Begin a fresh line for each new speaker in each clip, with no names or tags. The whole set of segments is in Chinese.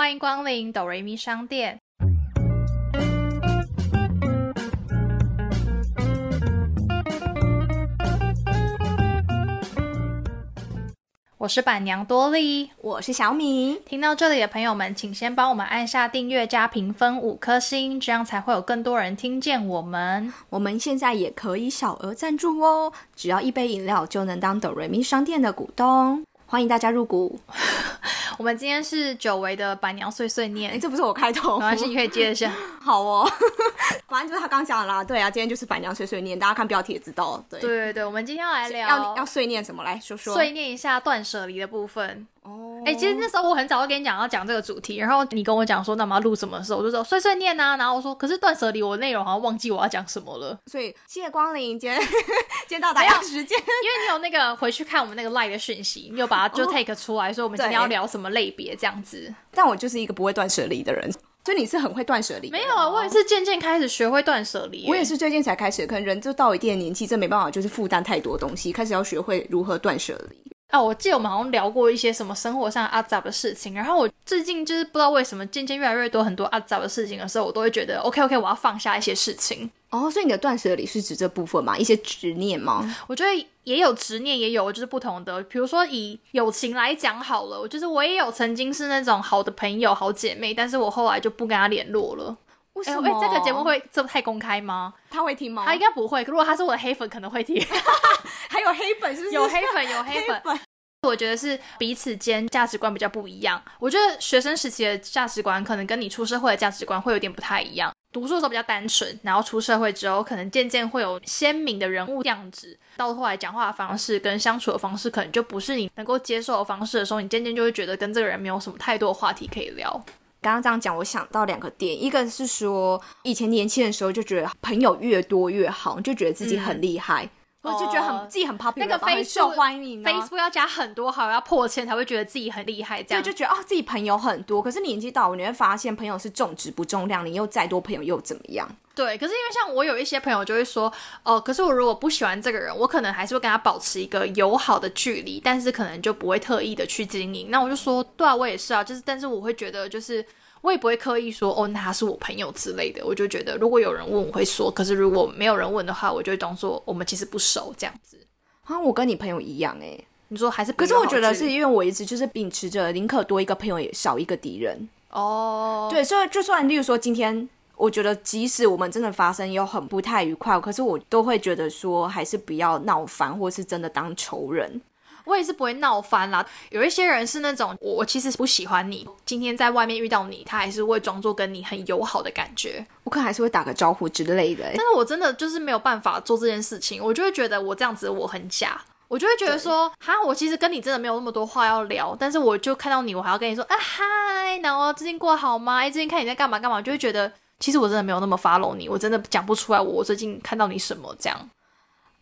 欢迎光临哆瑞咪商店。我是板娘多莉，
我是小米。
听到这里的朋友们，请先帮我们按下订阅加评分五颗星，这样才会有更多人听见我们。
我们现在也可以小额赞助哦，只要一杯饮料就能当哆瑞咪商店的股东。欢迎大家入股。
我们今天是久违的板娘碎碎念，
哎，这不是我开头，
没关系，你可以接着下。
好哦，反正就是他刚讲啦。对啊，今天就是板娘碎碎念，大家看标题也知道。对
对对对，我们今天要来聊，
要要碎念什么？来说说。
碎念一下断舍离的部分。哦，哎，其实那时候我很早就跟你讲要讲这个主题，然后你跟我讲说那我们要录什么的时候，我就说碎碎念啊，然后我说可是断舍离，我内容好像忘记我要讲什么了。
所以谢谢光临，今天今天到大家时间，因
为你有那个回去看我们那个 live 的讯息，你有把它就 take 出来，说我们今天要聊什么类别这样子。
但我就是一个不会断舍离的人，就你是很会断舍离。
没有啊，我也是渐渐开始学会断舍离。
我也是最近才开始，可能人就到一定的年纪，这没办法，就是负担太多东西，开始要学会如何断舍离。
啊，我记得我们好像聊过一些什么生活上阿杂的事情，然后我最近就是不知道为什么渐渐越来越多很多阿杂的事情的时候，我都会觉得 OK OK，我要放下一些事情。
哦，所以你的断舍离是指这部分吗？一些执念吗？
我觉得也有执念，也有就是不同的。比如说以友情来讲好了，我就是我也有曾经是那种好的朋友、好姐妹，但是我后来就不跟她联络了。
为什么？
这个节目会这么太公开吗？
他会听吗？
他应该不会。如果他是我的黑粉，可能会听。
还有黑粉是不是？
有黑粉，有黑粉。我觉得是彼此间价值观比较不一样。我觉得学生时期的价值观可能跟你出社会的价值观会有点不太一样。读书的时候比较单纯，然后出社会之后，可能渐渐会有鲜明的人物样子。到后来讲话的方式跟相处的方式，可能就不是你能够接受的方式的时候，你渐渐就会觉得跟这个人没有什么太多话题可以聊。
刚刚这样讲，我想到两个点，一个是说以前年轻的时候就觉得朋友越多越好，就觉得自己很厉害。我就觉得很自己很 popular，
那个
很受欢迎。
Facebook 要加很多好，要破千才会觉得自己很厉害，这样
就觉得哦自己朋友很多。可是你年纪到，你会发现朋友是重质不重量，你又再多朋友又怎么样？
对，可是因为像我有一些朋友就会说，哦，可是我如果不喜欢这个人，我可能还是会跟他保持一个友好的距离，但是可能就不会特意的去经营。那我就说，对啊，我也是啊，就是但是我会觉得就是。我也不会刻意说哦，那他是我朋友之类的。我就觉得，如果有人问，我会说；可是如果没有人问的话，我就会当做我们其实不熟这样子。
啊，我跟你朋友一样哎。
你说还是？
可是我觉得是因为我一直就是秉持着宁可多一个朋友也少一个敌人哦。对，所以就算例如说今天，我觉得即使我们真的发生有很不太愉快，可是我都会觉得说还是不要闹翻，或是真的当仇人。
我也是不会闹翻啦。有一些人是那种，我其实不喜欢你，今天在外面遇到你，他还是会装作跟你很友好的感觉，
我可能还是会打个招呼之类的。
但是我真的就是没有办法做这件事情，我就会觉得我这样子我很假，我就会觉得说，哈，我其实跟你真的没有那么多话要聊，但是我就看到你，我还要跟你说，啊嗨，然后最近过好吗？哎，最近看你在干嘛干嘛，就会觉得其实我真的没有那么 follow 你，我真的讲不出来我最近看到你什么这样。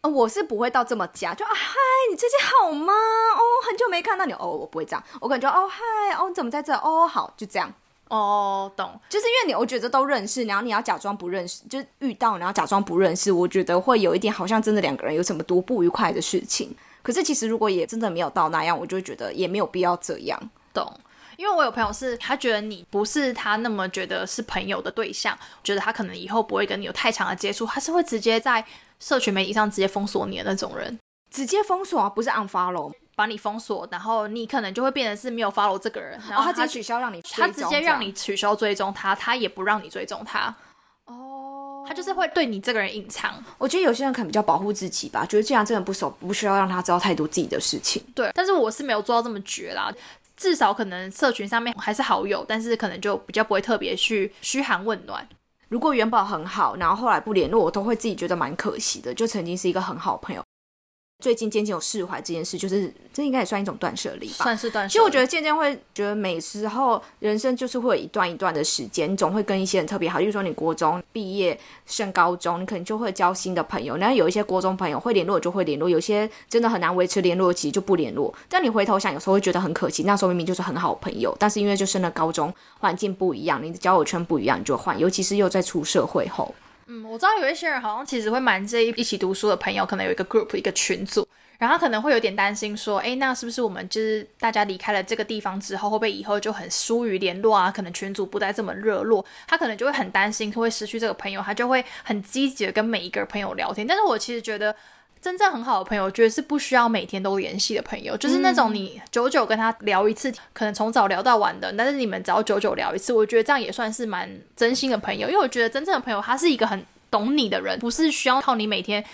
呃，我是不会到这么假，就啊嗨，你最近好吗？哦，很久没看到你哦，我不会这样，我感觉哦嗨，哦你怎么在这？哦好，就这样。
哦，懂，
就是因为你我觉得都认识，然后你要假装不认识，就遇到然后假装不认识，我觉得会有一点好像真的两个人有什么多不愉快的事情。可是其实如果也真的没有到那样，我就觉得也没有必要这样。
懂，因为我有朋友是他觉得你不是他那么觉得是朋友的对象，觉得他可能以后不会跟你有太长的接触，他是会直接在。社群媒体上直接封锁你的那种人，
直接封锁啊，不是 unfollow，
把你封锁，然后你可能就会变成是没有 follow 这个人，然后
他直接取消让你，他
直接让你取消追踪他，他也不让你追踪他，哦，他就是会对你这个人隐藏。
我觉得有些人可能比较保护自己吧，觉得既然这人不熟，不需要让他知道太多自己的事情。
对，但是我是没有做到这么绝啦，至少可能社群上面还是好友，但是可能就比较不会特别去嘘寒问暖。
如果元宝很好，然后后来不联络，我都会自己觉得蛮可惜的。就曾经是一个很好朋友。最近渐渐有释怀这件事，就是这应该也算一种断舍离吧，
算是断舍。
其实我觉得渐渐会觉得，每时候人生就是会有一段一段的时间，你总会跟一些人特别好。例如说，你国中毕业升高中，你可能就会交新的朋友。然后有一些国中朋友会联络就会联络，有些真的很难维持联络，其实就不联络。但你回头想，有时候会觉得很可惜，那时候明明就是很好的朋友，但是因为就升了高中，环境不一样，你的交友圈不一样，你就换。尤其是又在出社会后。
嗯，我知道有一些人好像其实会蛮介意一起读书的朋友，可能有一个 group 一个群组，然后他可能会有点担心说，哎，那是不是我们就是大家离开了这个地方之后，会不会以后就很疏于联络啊？可能群组不再这么热络，他可能就会很担心会失去这个朋友，他就会很积极的跟每一个朋友聊天。但是我其实觉得。真正很好的朋友，我觉得是不需要每天都联系的朋友，就是那种你久久跟他聊一次，可能从早聊到晚的，但是你们只要久久聊一次，我觉得这样也算是蛮真心的朋友。因为我觉得真正的朋友，他是一个很懂你的人，不是需要靠你每天。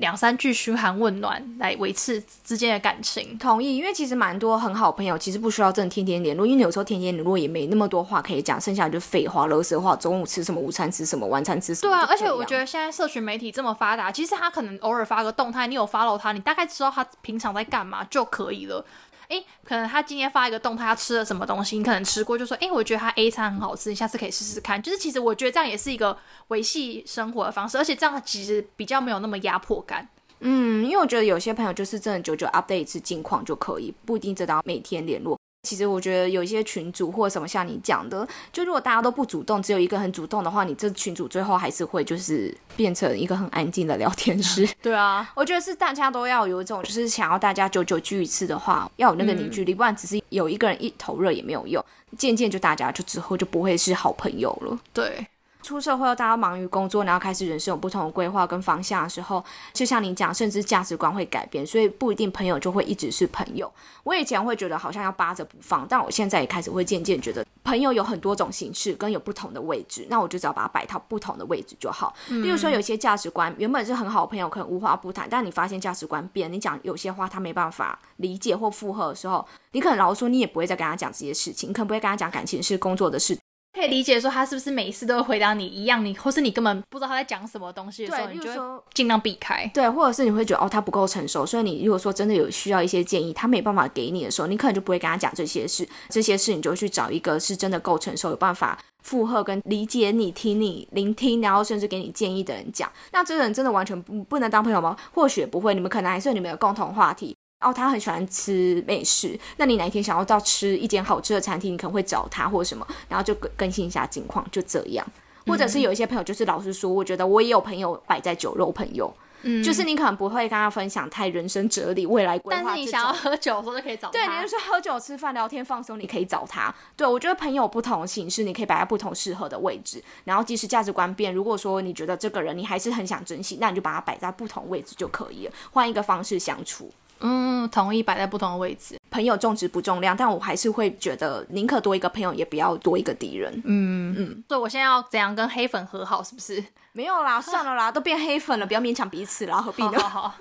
两三句嘘寒问暖来维持之间的感情，
同意。因为其实蛮多很好朋友，其实不需要真的天天联络，因为有时候天天联络也没那么多话可以讲，剩下就废话、啰嗦话。中午吃什么，午餐吃什么，晚餐吃什么。
对啊，而且我觉得现在社群媒体这么发达，其实他可能偶尔发个动态，你有 follow 他，你大概知道他平常在干嘛就可以了。哎，可能他今天发一个动态，他吃了什么东西，你可能吃过，就说，哎，我觉得他 A 餐很好吃，你下次可以试试看。就是其实我觉得这样也是一个维系生活的方式，而且这样其实比较没有那么压迫感。
嗯，因为我觉得有些朋友就是真的久久 update 一次近况就可以，不一定真的要每天联络。其实我觉得有一些群主或什么像你讲的，就如果大家都不主动，只有一个很主动的话，你这群主最后还是会就是变成一个很安静的聊天室。
对啊，
我觉得是大家都要有一种，就是想要大家久久聚一次的话，要有那个凝聚力，不然只是有一个人一头热也没有用，渐渐就大家就之后就不会是好朋友了。
对。
出社会，大家忙于工作，然后开始人生有不同的规划跟方向的时候，就像你讲，甚至价值观会改变，所以不一定朋友就会一直是朋友。我以前会觉得好像要扒着不放，但我现在也开始会渐渐觉得，朋友有很多种形式，跟有不同的位置，那我就只要把它摆到不同的位置就好。例如说，有些价值观原本是很好的朋友，可能无话不谈，但你发现价值观变，你讲有些话他没办法理解或附和的时候，你可能老说你也不会再跟他讲这些事情，你可能不会跟他讲感情事、工作的事。
可以理解说他是不是每一次都会回答你一样，你或是你根本不知道他在讲什么东西的时候，你就会尽量避开。
对，或者是你会觉得哦他不够成熟，所以你如果说真的有需要一些建议，他没办法给你的时候，你可能就不会跟他讲这些事。这些事你就去找一个是真的够成熟，有办法附和跟理解你、听你、聆听，然后甚至给你建议的人讲。那这个人真的完全不不能当朋友吗？或许不会，你们可能还是你们有共同话题。哦，他很喜欢吃美食。那你哪一天想要到吃一间好吃的餐厅，你可能会找他或者什么，然后就更更新一下近况，就这样。或者是有一些朋友，就是老实说，我觉得我也有朋友摆在酒肉朋友，嗯，就是你可能不会跟他分享太人生哲理、未来规划。
但是你想要喝酒的时候就可以找他。
对，你就是喝酒、吃饭、聊天、放松，你可以找他。对我觉得朋友不同形式，你可以摆在不同适合的位置。然后即使价值观变，如果说你觉得这个人你还是很想珍惜，那你就把他摆在不同位置就可以了，换一个方式相处。
嗯，同意摆在不同的位置。
朋友重质不重量，但我还是会觉得宁可多一个朋友，也不要多一个敌人。
嗯嗯，所以我现在要怎样跟黑粉和好？是不是？
没有啦，算了啦，都变黑粉了，不要勉强彼此啦，何必呢？
好。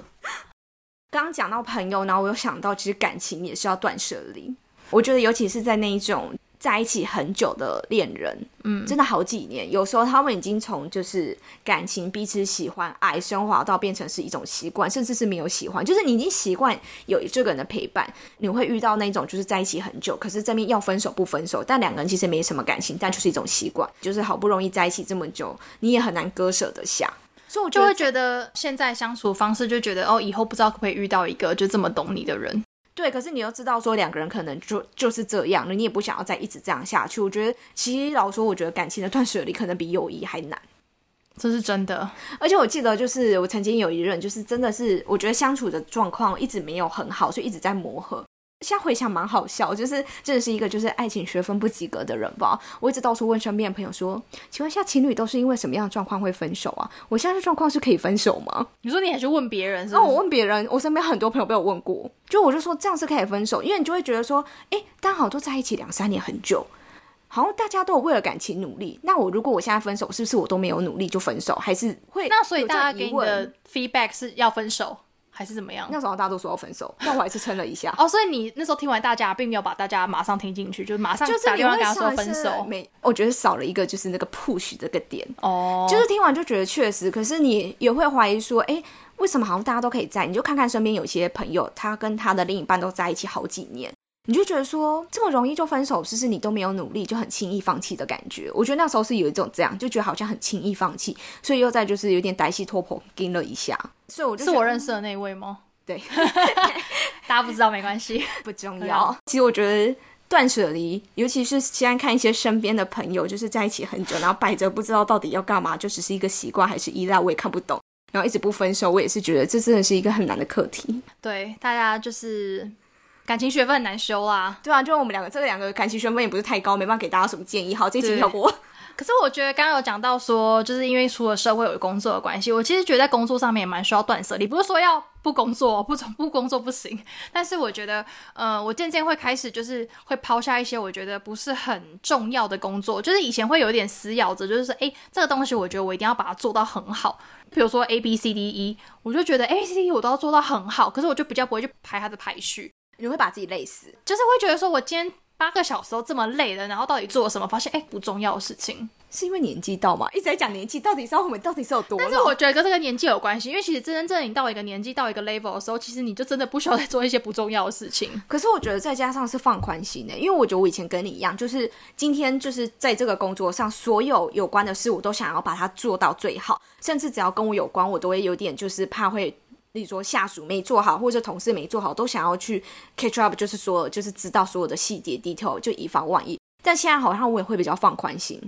刚刚讲到朋友，然后我又想到，其实感情也是要断舍离。我觉得，尤其是在那一种。在一起很久的恋人，嗯，真的好几年，有时候他们已经从就是感情彼此喜欢爱升华到变成是一种习惯，甚至是没有喜欢，就是你已经习惯有这个人的陪伴，你会遇到那种就是在一起很久，可是这边要分手不分手，但两个人其实没什么感情，但就是一种习惯，就是好不容易在一起这么久，你也很难割舍得下，
所以我就会觉得现在相处方式就觉得哦，以后不知道可不可以遇到一个就这么懂你的人。
对，可是你又知道说两个人可能就就是这样了，你也不想要再一直这样下去。我觉得其实老说，我觉得感情的断舍离可能比友谊还难，
这是真的。
而且我记得就是我曾经有一任，就是真的是我觉得相处的状况一直没有很好，所以一直在磨合。现在回想蛮好笑，就是真的是一个就是爱情学分不及格的人吧。我一直到处问身边的朋友说：“请问一下，情侣都是因为什么样的状况会分手啊？”我现在状况是可以分手吗？
你说你还去问别人？
那我问别人，我身边很多朋友被我问过，就我就说这样是可以分手，因为你就会觉得说，哎，刚好都在一起两三年很久，好像大家都有为了感情努力。那我如果我现在分手，是不是我都没有努力就分手？还是会？
那所以大家给你的 feedback 是要分手？还是怎么样？
那时候大家都说要分手，但我还是撑了一下。
哦，所以你那时候听完大家，并没有把大家马上听进去，就是马上打电话跟他说分手。
没，我觉得少了一个就是那个 push 这个点。哦，就是听完就觉得确实，可是你也会怀疑说，哎，为什么好像大家都可以在？你就看看身边有些朋友，他跟他的另一半都在一起好几年。你就觉得说这么容易就分手，是不是你都没有努力就很轻易放弃的感觉？我觉得那时候是有一种这样，就觉得好像很轻易放弃，所以又在就是有点呆戏拖婆跟了一下。所以我
是我认识的那位吗？
对，
大家不知道没关系，
不重要。其实我觉得断舍离，尤其是现在看一些身边的朋友，就是在一起很久，然后摆着不知道到底要干嘛，就只是一个习惯还是依赖，我也看不懂。然后一直不分手，我也是觉得这真的是一个很难的课题。
对，大家就是感情学分很难修啊。
对啊，就我们两个这两个感情学分也不是太高，没办法给大家什么建议。好，这期跳过。
可是我觉得刚刚有讲到说，就是因为出了社会有工作的关系，我其实觉得在工作上面也蛮需要断舍离。不是说要不工作，不不工作不行。但是我觉得，呃，我渐渐会开始就是会抛下一些我觉得不是很重要的工作。就是以前会有点死咬着，就是说，哎，这个东西我觉得我一定要把它做到很好。比如说 A B C D E，我就觉得 A B C D E 我都要做到很好，可是我就比较不会去排它的排序，
你会把自己累死，
就是会觉得说我今天。八个小时都这么累了，然后到底做了什么？发现哎，不重要的事情，
是因为年纪到吗？一直在讲年纪，到底是我们到底是有多？
但是我觉得跟这个年纪有关系，因为其实真真正你到一个年纪，到一个 level 的时候，其实你就真的不需要再做一些不重要的事情。
可是我觉得再加上是放宽心的，因为我觉得我以前跟你一样，就是今天就是在这个工作上，所有有关的事我都想要把它做到最好，甚至只要跟我有关，我都会有点就是怕会。例如说下属没做好，或者同事没做好，都想要去 catch up，就是说，就是知道所有的细节 detail，就以防万一。但现在好像我也会比较放宽心，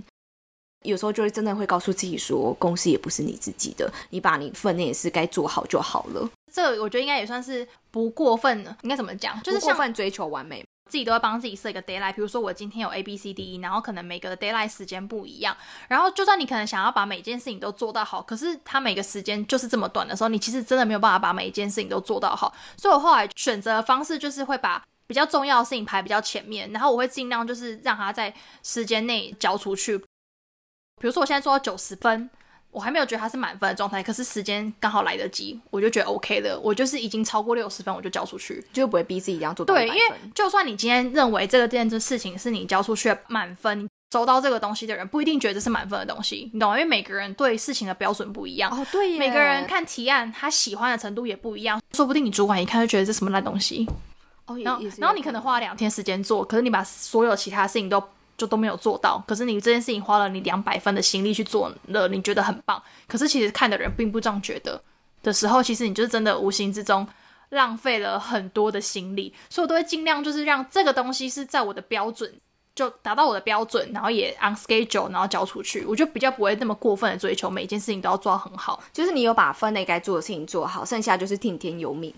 有时候就会真的会告诉自己说，公司也不是你自己的，你把你分内的事该做好就好了。
这我觉得应该也算是不过分的，应该怎么讲？就是
过分追求完美。
自己都会帮自己设一个 d a y l i g h t 比如说我今天有 A B C D E，然后可能每个的 d a y l i g h t 时间不一样，然后就算你可能想要把每件事情都做到好，可是它每个时间就是这么短的时候，你其实真的没有办法把每一件事情都做到好。所以我后来选择的方式就是会把比较重要的事情排比较前面，然后我会尽量就是让它在时间内交出去。比如说我现在做到九十分。我还没有觉得它是满分的状态，可是时间刚好来得及，我就觉得 OK 的。我就是已经超过六十分，我就交出去，
就不会逼自己一定要做到
对，因为就算你今天认为这个这件事情是你交出去的满分，收到这个东西的人不一定觉得这是满分的东西，你懂吗？因为每个人对事情的标准不一样。
哦，对，
每个人看提案他喜欢的程度也不一样，说不定你主管一看就觉得这什么烂东西。
哦，
然后然后你可能花了两天时间做，可是你把所有其他事情都。就都没有做到，可是你这件事情花了你两百分的心力去做了，你觉得很棒。可是其实看的人并不这样觉得的时候，其实你就是真的无形之中浪费了很多的心力。所以我都会尽量就是让这个东西是在我的标准，就达到我的标准，然后也 on schedule，然后交出去。我就比较不会那么过分的追求每一件事情都要做到很好，
就是你有把分内该做的事情做好，剩下就是听天由命。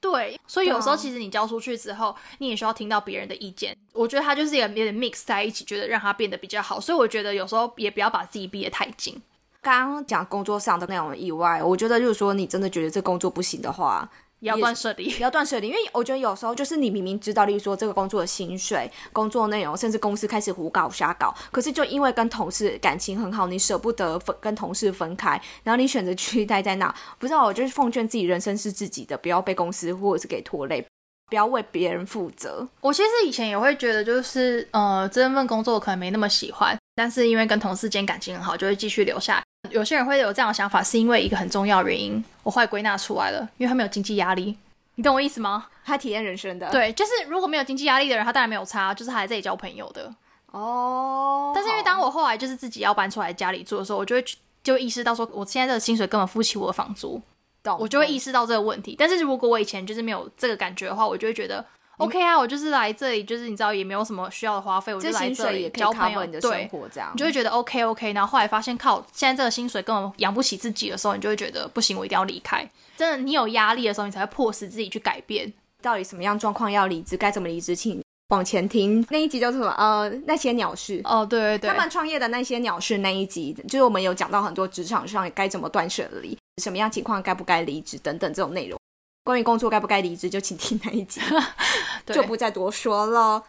对，所以有时候其实你交出去之后，你也需要听到别人的意见。我觉得他就是一个有点 mix 在一起，觉得让他变得比较好。所以我觉得有时候也不要把自己逼得太紧。
刚刚讲工作上的那种意外，我觉得就是说你真的觉得这工作不行的话。
要断舍离，
要断舍离，因为我觉得有时候就是你明明知道，例如说这个工作的薪水、工作内容，甚至公司开始胡搞瞎搞，可是就因为跟同事感情很好，你舍不得分跟同事分开，然后你选择去待在那。不知道，我就是奉劝自己，人生是自己的，不要被公司或者是给拖累，不要为别人负责。
我其实以前也会觉得，就是呃，这份工作可能没那么喜欢，但是因为跟同事间感情很好，就会继续留下。有些人会有这样的想法，是因为一个很重要原因，我后来归纳出来了，因为他没有经济压力，你懂我意思吗？
他体验人生的，
对，就是如果没有经济压力的人，他当然没有差，就是还在这里交朋友的
哦。
但是因为当我后来就是自己要搬出来家里住的时候，我就会就意识到说，我现在这个薪水根本付不起我的房租，我就会意识到这个问题。但是如果我以前就是没有这个感觉的话，我就会觉得。OK 啊，我就是来这里，就是你知道也没有什么需要的花费，我就来这里交朋友，对，你就会觉得 OK OK。然后后来发现靠，现在这个薪水根本养不起自己的时候，你就会觉得不行，我一定要离开。真的，你有压力的时候，你才会迫使自己去改变。
到底什么样状况要离职，该怎么离职？请往前听那一集叫做什么？呃，那些鸟事。
哦，对对对，
他们创业的那些鸟事那一集，就是我们有讲到很多职场上该怎么断舍离，什么样情况该不该离职等等这种内容。关于工作该不该离职，就请听那一集，就不再多说了。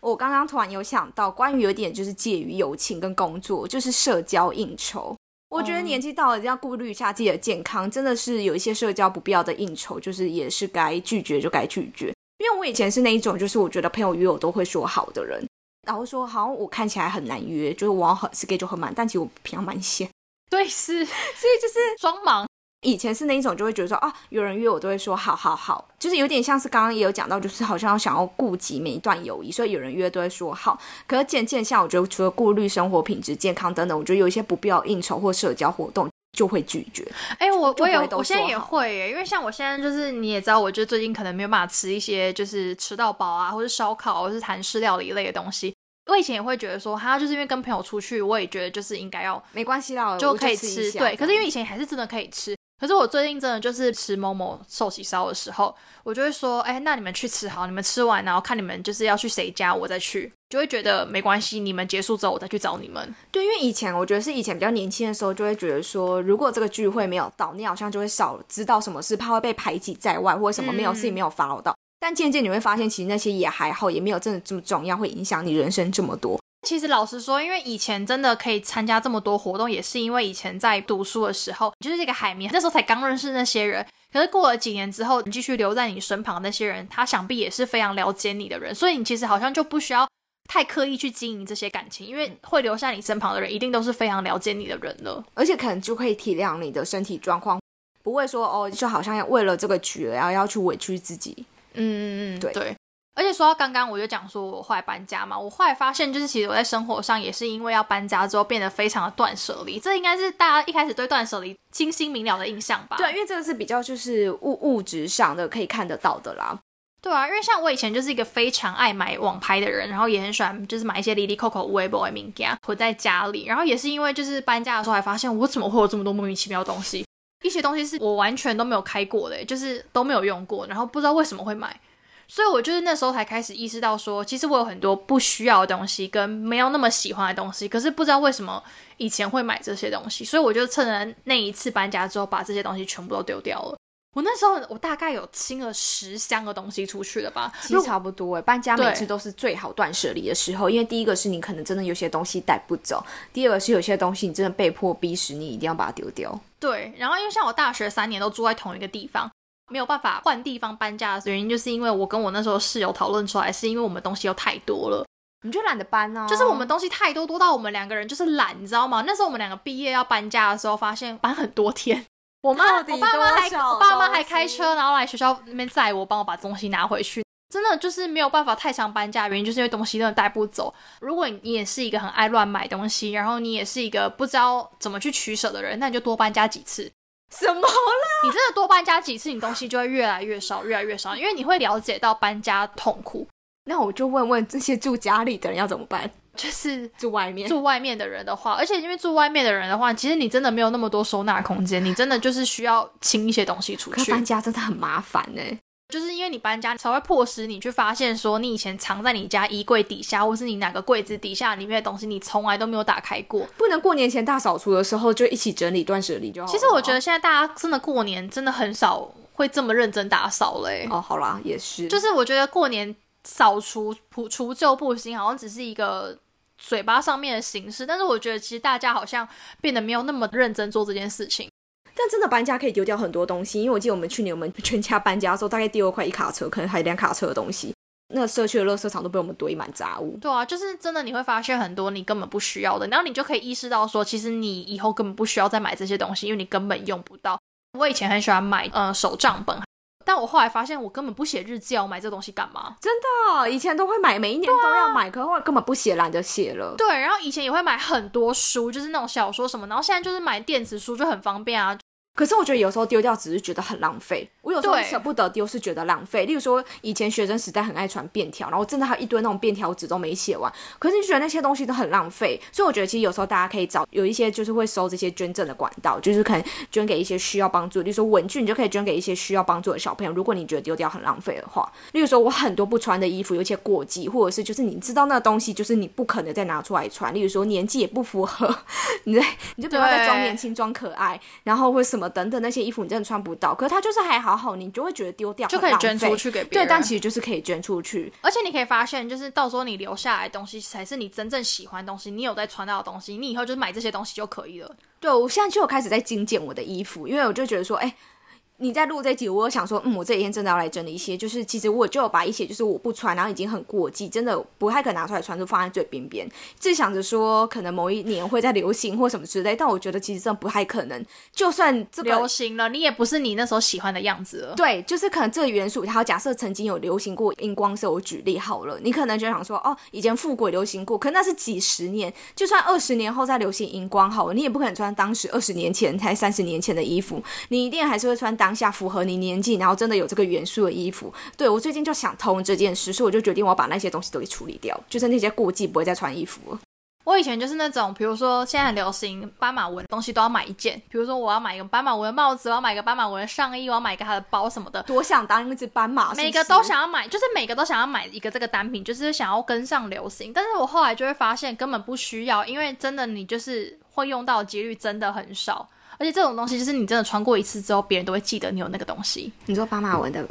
我刚刚突然有想到，关于有点就是介于友情跟工作，就是社交应酬。我觉得年纪到了，要顾虑一下自己的健康，真的是有一些社交不必要的应酬，就是也是该拒绝就该拒绝。因为我以前是那一种，就是我觉得朋友约我都会说好的人，然后说好像我看起来很难约，就是我要很 schedule 很满，但其实我平常蛮闲。
对，是，所
以就是
装忙。
以前是那一种，就会觉得说啊，有人约我都会说好好好，就是有点像是刚刚也有讲到，就是好像想要顾及每一段友谊，所以有人约都会说好。可是渐渐像我觉得，除了顾虑生活品质、健康等等，我觉得有一些不必要应酬或社交活动就会拒绝。
哎，我我有，我现在也会耶，因为像我现在就是你也知道，我就最近可能没有办法吃一些就是吃到饱啊，或是烧烤，或是韩式料理一类的东西。我以前也会觉得说，哈就是因为跟朋友出去，我也觉得就是应该要
没关系啦，
就可以吃。对，可是因为以前还是真的可以吃。可是我最近真的就是吃某某寿喜烧的时候，我就会说，哎，那你们去吃好，你们吃完然后看你们就是要去谁家，我再去，就会觉得没关系，你们结束之后我再去找你们。
对，因为以前我觉得是以前比较年轻的时候，就会觉得说，如果这个聚会没有到，你好像就会少知道什么事，怕会被排挤在外，或者什么没有事情没有 follow 到。但渐渐你会发现，其实那些也还好，也没有真的这么重要，会影响你人生这么多。
其实老实说，因为以前真的可以参加这么多活动，也是因为以前在读书的时候，就是这个海绵，那时候才刚认识那些人。可是过了几年之后，你继续留在你身旁那些人，他想必也是非常了解你的人，所以你其实好像就不需要太刻意去经营这些感情，因为会留下你身旁的人，一定都是非常了解你的人了，
而且可能就可以体谅你的身体状况，不会说哦，就好像要为了这个局，然后要去委屈自己。
嗯嗯嗯，
对
对。而且说到刚刚，我就讲说我后来搬家嘛，我后来发现就是其实我在生活上也是因为要搬家之后变得非常的断舍离，这应该是大家一开始对断舍离清晰明了的印象吧？
对，因为这个是比较就是物物质上的可以看得到的啦。
对啊，因为像我以前就是一个非常爱买网拍的人，然后也很喜欢就是买一些 Lily Coco 微博的名家囤在家里，然后也是因为就是搬家的时候还发现我怎么会有这么多莫名其妙的东西，一些东西是我完全都没有开过的，就是都没有用过，然后不知道为什么会买。所以，我就是那时候才开始意识到，说其实我有很多不需要的东西，跟没有那么喜欢的东西，可是不知道为什么以前会买这些东西。所以，我就趁着那一次搬家之后，把这些东西全部都丢掉了。我那时候，我大概有清了十箱的东西出去了吧？
其实差不多诶。搬家每次都是最好断舍离的时候，因为第一个是你可能真的有些东西带不走，第二个是有些东西你真的被迫逼使你一定要把它丢掉。
对，然后因为像我大学三年都住在同一个地方。没有办法换地方搬家的原因，就是因为我跟我那时候室友讨论出来，是因为我们东西又太多了，
你就懒得搬呢？
就是我们东西太多，多到我们两个人就是懒，你知道吗？那时候我们两个毕业要搬家的时候，发现搬很多天。我妈、我爸妈还、我爸妈还开车，然后来学校那边载我，帮我把东西拿回去。真的就是没有办法太常搬家，原因就是因为东西真的带不走。如果你也是一个很爱乱买东西，然后你也是一个不知道怎么去取舍的人，那你就多搬家几次。
什么啦？
你真的多搬家几次，你东西就会越来越少，越来越少，因为你会了解到搬家痛苦。
那我就问问这些住家里的人要怎么办？
就是
住外面，
住外面的人的话，而且因为住外面的人的话，其实你真的没有那么多收纳空间，你真的就是需要清一些东西出去。
搬家真的很麻烦呢。
就是因为你搬家才会迫使你去发现，说你以前藏在你家衣柜底下，或是你哪个柜子底下里面的东西，你从来都没有打开过。
不能过年前大扫除的时候就一起整理断舍离就好。
其实我觉得现在大家真的过年真的很少会这么认真打扫嘞。
哦，好啦，也是。
就是我觉得过年扫除除除旧布新，好像只是一个嘴巴上面的形式，但是我觉得其实大家好像变得没有那么认真做这件事情。
但真的搬家可以丢掉很多东西，因为我记得我们去年我们 全家搬家的时候，大概丢了快一卡车，可能还两卡车的东西。那个社区的垃圾场都被我们堆满杂物。
对啊，就是真的你会发现很多你根本不需要的，然后你就可以意识到说，其实你以后根本不需要再买这些东西，因为你根本用不到。我以前很喜欢买呃手账本，但我后来发现我根本不写日记，我买这东西干嘛？
真的，以前都会买，每一年都要买，可后来根本不写，懒得写了。
对，然后以前也会买很多书，就是那种小说什么，然后现在就是买电子书就很方便啊。
可是我觉得有时候丢掉只是觉得很浪费，我有时候舍不得丢是觉得浪费。例如说以前学生时代很爱传便条，然后真的还有一堆那种便条纸都没写完，可是你觉得那些东西都很浪费。所以我觉得其实有时候大家可以找有一些就是会收这些捐赠的管道，就是可能捐给一些需要帮助，例如说文具你就可以捐给一些需要帮助的小朋友。如果你觉得丢掉很浪费的话，例如说我很多不穿的衣服，有些过季，或者是就是你知道那个东西就是你不可能再拿出来穿，例如说年纪也不符合，你在你就不要再装年轻装可爱，然后或什么等等那些衣服你。真的穿不到，可是它就是还好好，你就会觉得丢掉
就可以捐出去给别
人。对，但其实就是可以捐出去，
而且你可以发现，就是到时候你留下来的东西才是你真正喜欢的东西，你有在穿到的东西，你以后就是买这些东西就可以了。
对，我现在就有开始在精简我的衣服，因为我就觉得说，哎。你在录这集，我想说，嗯，我这几天真的要来整理一些，就是其实我就有把一些就是我不穿，然后已经很过季，真的不太可能拿出来穿，就放在最边边。自己想着说，可能某一年会在流行或什么之类，但我觉得其实真的不太可能。就算这
流行了，你也不是你那时候喜欢的样子了。
对，就是可能这个元素，它假设曾经有流行过荧光色，我举例好了，你可能就想说，哦，以前复古流行过，可那是几十年，就算二十年后再流行荧光好了，你也不可能穿当时二十年前才三十年前的衣服，你一定还是会穿当下符合你。年纪，然后真的有这个元素的衣服，对我最近就想通这件事，所以我就决定我要把那些东西都给处理掉，就是那些过季不会再穿衣服了。
我以前就是那种，比如说现在很流行斑马纹东西都要买一件，比如说我要买一个斑马纹的帽子，我要买一个斑马纹的上衣，我要买一个它的包什么的，
多想当一只斑马，
每个都想要买，就是每个都想要买一个这个单品，就是想要跟上流行。但是我后来就会发现根本不需要，因为真的你就是会用到的几率真的很少，而且这种东西就是你真的穿过一次之后，别人都会记得你有那个东西。
你说斑马纹的，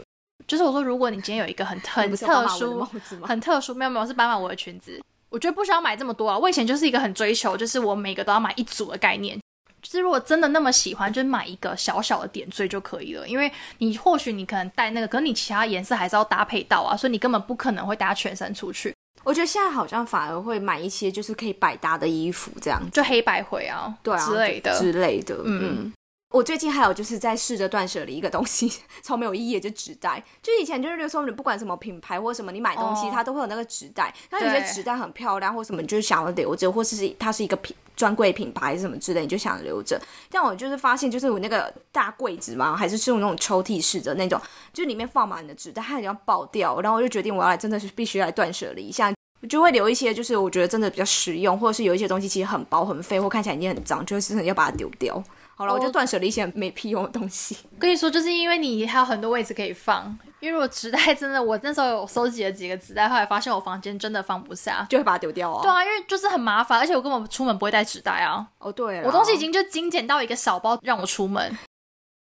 就是我说，如果你今天有一个很很特殊、很特殊，没有没有是斑马纹的裙子。我觉得不需要买这么多啊！我以前就是一个很追求，就是我每个都要买一组的概念。就是如果真的那么喜欢，就是买一个小小的点缀就可以了。因为你或许你可能带那个，可是你其他颜色还是要搭配到啊，所以你根本不可能会搭全身出去。
我觉得现在好像反而会买一些就是可以百搭的衣服，这样。
就黑白灰啊，
对啊
之类的。
之类的，嗯。我最近还有就是在试着断舍离一个东西，超没有意义，就纸袋。就以前就是说，你不管什么品牌或什么，你买东西它都会有那个纸袋。那有些纸袋很漂亮或什么，你就是想要留着，或是它是一个品专柜品牌什么之类，你就想留着。但我就是发现，就是我那个大柜子嘛，还是是用那种抽屉式的那种，就里面放满了纸袋，它要爆掉。然后我就决定，我要来真的是必须来断舍离一下，我就会留一些，就是我觉得真的比较实用，或者是有一些东西其实很薄很废，或看起来已经很脏，就是要把它丢掉。好了，我就断舍了一些没屁用的东西。
跟你说，就是因为你还有很多位置可以放。因为如果纸袋真的，我那时候有收集了几个纸袋，后来发现我房间真的放不下，
就会把它丢掉啊。
对啊，因为就是很麻烦，而且我根本出门不会带纸袋啊。
哦，对，
我东西已经就精简到一个小包让我出门。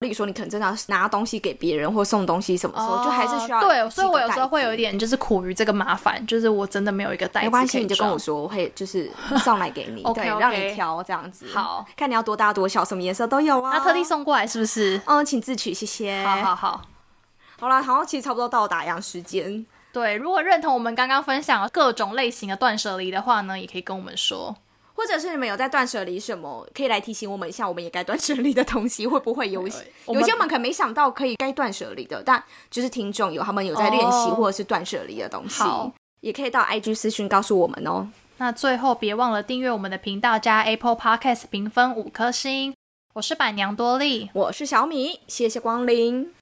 例如说，你可能真的要拿东西给别人或送东西什么时候，就还是需要
对，所以我有时候会有一点就是苦于这个麻烦，就是我真的没有一个袋子。
没关系，你就跟我说，我会就是送来给你，对，让你挑这样子。
好，
看你要多大多小，什么颜色都有啊。
他特地送过来是不是？
嗯，请自取，谢谢。
好好好，
好了，好像其实差不多到打烊时间。
对，如果认同我们刚刚分享各种类型的断舍离的话呢，也可以跟我们说。
或者是你们有在断舍离什么，可以来提醒我们一下，我们也该断舍离的东西，会不会有有些我们可能没想到可以该断舍离的，但就是听众有他们有在练习或者是断舍离的东西，也可以到 IG 私讯告诉我们哦。
那最后别忘了订阅我们的频道，加 Apple Podcast 评分五颗星。我是板娘多莉，
我是小米，谢谢光临。